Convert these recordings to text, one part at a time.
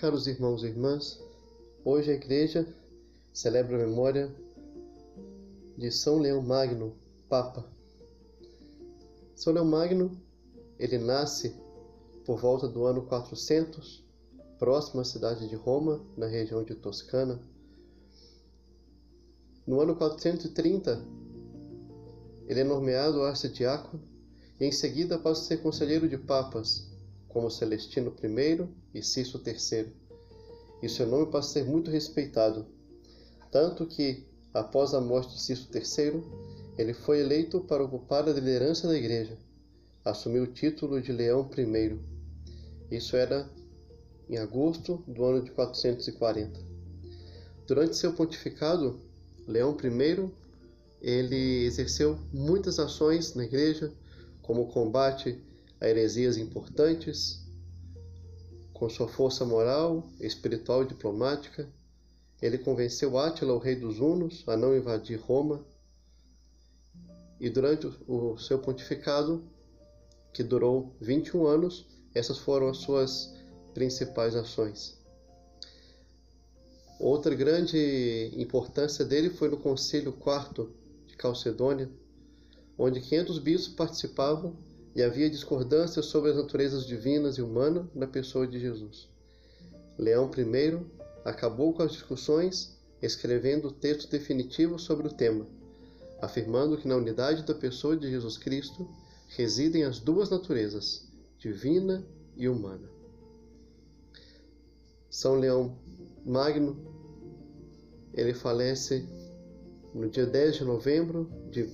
Caros irmãos e irmãs, hoje a Igreja celebra a memória de São Leão Magno, Papa. São Leão Magno, ele nasce por volta do ano 400, próximo à cidade de Roma, na região de Toscana. No ano 430, ele é nomeado arcidiácono e em seguida passa a ser conselheiro de papas como Celestino I e Cício III, e seu nome passa a ser muito respeitado, tanto que, após a morte de Cício III, ele foi eleito para ocupar a liderança da igreja, assumiu o título de Leão I. Isso era em agosto do ano de 440. Durante seu pontificado, Leão I ele exerceu muitas ações na igreja, como o combate a heresias importantes, com sua força moral, espiritual e diplomática, ele convenceu Átila, o rei dos Hunos, a não invadir Roma. E durante o seu pontificado, que durou 21 anos, essas foram as suas principais ações. Outra grande importância dele foi no Concílio IV de Calcedônia, onde 500 bispos participavam e havia discordância sobre as naturezas divinas e humanas na pessoa de Jesus. Leão I acabou com as discussões escrevendo o texto definitivo sobre o tema, afirmando que na unidade da pessoa de Jesus Cristo residem as duas naturezas, divina e humana. São Leão Magno, ele falece no dia 10 de novembro de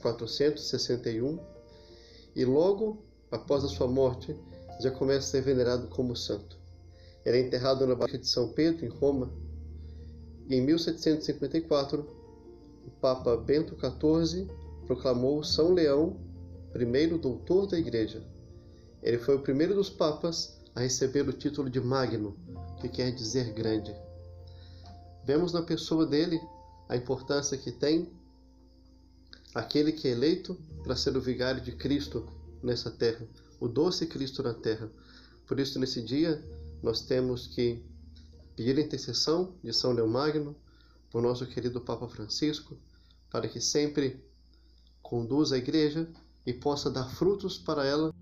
461 e logo após a sua morte já começa a ser venerado como santo. Ele é enterrado na Basílica de São Pedro, em Roma, e em 1754 o Papa Bento XIV proclamou São Leão primeiro doutor da Igreja. Ele foi o primeiro dos papas a receber o título de Magno, que quer dizer grande. Vemos na pessoa dele a importância que tem aquele que é eleito para ser o vigário de Cristo nessa terra, o doce Cristo na terra. Por isso, nesse dia, nós temos que pedir a intercessão de São Leão Magno, por nosso querido Papa Francisco, para que sempre conduza a igreja e possa dar frutos para ela